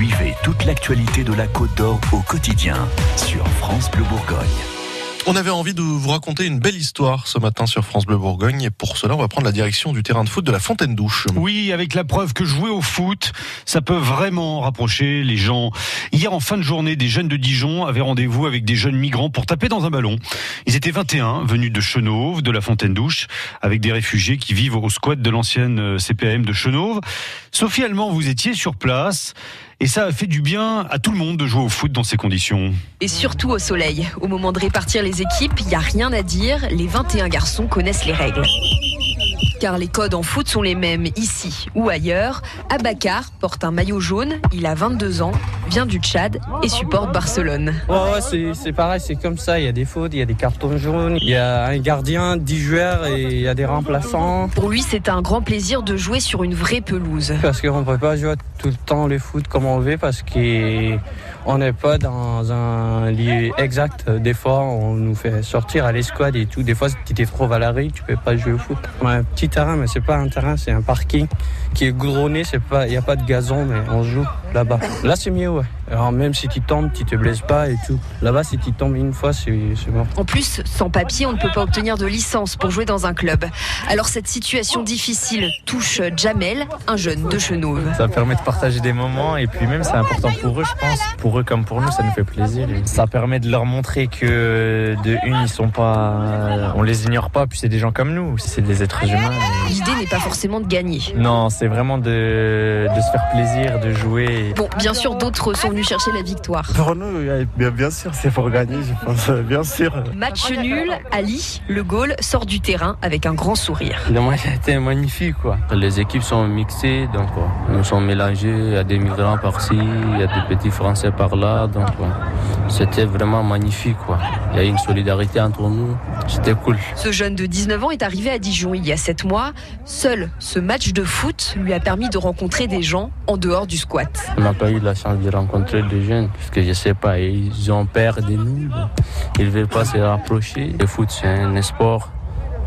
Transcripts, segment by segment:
Suivez toute l'actualité de la Côte d'Or au quotidien sur France Bleu Bourgogne. On avait envie de vous raconter une belle histoire ce matin sur France Bleu Bourgogne et pour cela on va prendre la direction du terrain de foot de la Fontaine Douche. Oui, avec la preuve que jouer au foot, ça peut vraiment rapprocher les gens. Hier en fin de journée, des jeunes de Dijon avaient rendez-vous avec des jeunes migrants pour taper dans un ballon. Ils étaient 21, venus de Chenauve, de la Fontaine Douche, avec des réfugiés qui vivent au squat de l'ancienne euh, CPM de Chenauve. Sophie Allemand, vous étiez sur place. Et ça fait du bien à tout le monde de jouer au foot dans ces conditions. Et surtout au soleil. Au moment de répartir les équipes, il n'y a rien à dire. Les 21 garçons connaissent les règles car les codes en foot sont les mêmes ici ou ailleurs. Abakar porte un maillot jaune, il a 22 ans, vient du Tchad et supporte Barcelone. Ouais, c'est pareil, c'est comme ça, il y a des fautes, il y a des cartons jaunes, il y a un gardien, 10 joueurs et il y a des remplaçants. Pour lui, c'est un grand plaisir de jouer sur une vraie pelouse. Parce qu'on ne peut pas jouer tout le temps le foot comme on veut parce qu'on n'est pas dans un lieu exact. Des fois, on nous fait sortir à l'escouade et tout. Des fois, si tu te trouves à la rue, tu peux pas jouer au foot. On a un petit terrain, mais c'est pas un terrain, c'est un parking qui est goudronné. Il n'y a pas de gazon, mais on joue là-bas. Là, c'est mieux, ouais. Alors même si tu tombes, tu te blesses pas et tout. Là-bas, si tu tombes une fois, c'est mort. En plus, sans papier, on ne peut pas obtenir de licence pour jouer dans un club. Alors cette situation difficile touche Jamel, un jeune de Chenauve. Ça permet de partager des moments et puis même c'est important pour eux, je pense. Pour eux comme pour nous, ça nous fait plaisir. ça permet de leur montrer que de une, ils sont pas, on les ignore pas. Puis c'est des gens comme nous, c'est des êtres humains. L'idée n'est pas forcément de gagner. Non, c'est vraiment de, de se faire plaisir, de jouer. Bon, bien sûr, d'autres sont venus chercher la victoire. Pour nous, bien, bien sûr, c'est pour gagner, je pense, bien sûr. Match nul, Ali, le goal, sort du terrain avec un grand sourire. Le match a été magnifique, quoi. Les équipes sont mixées, donc nous sommes mélangés. Il y a des migrants par-ci, il y a des petits Français par-là, donc c'était vraiment magnifique, quoi. Il y a une solidarité entre nous, c'était cool. Ce jeune de 19 ans est arrivé à Dijon il y a 7 mois. Seul ce match de foot lui a permis de rencontrer des gens en dehors du squat. On n'a pas eu la chance de rencontrer des jeunes, parce que je sais pas, ils ont peur de nous, ils ne veulent pas se rapprocher. Le foot, c'est un sport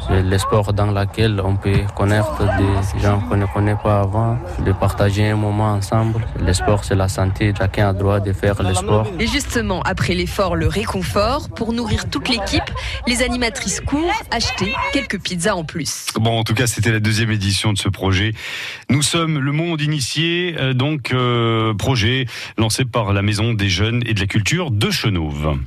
c'est le sport dans lequel on peut connaître des gens qu'on ne connaît pas avant, de partager un moment ensemble. Le sport, c'est la santé. Chacun a le droit de faire le sport. Et justement, après l'effort, le réconfort, pour nourrir toute l'équipe, les animatrices courent acheter quelques pizzas en plus. Bon, en tout cas, c'était la deuxième édition de ce projet. Nous sommes le monde initié, euh, donc euh, projet lancé par la Maison des Jeunes et de la Culture de Chenauve.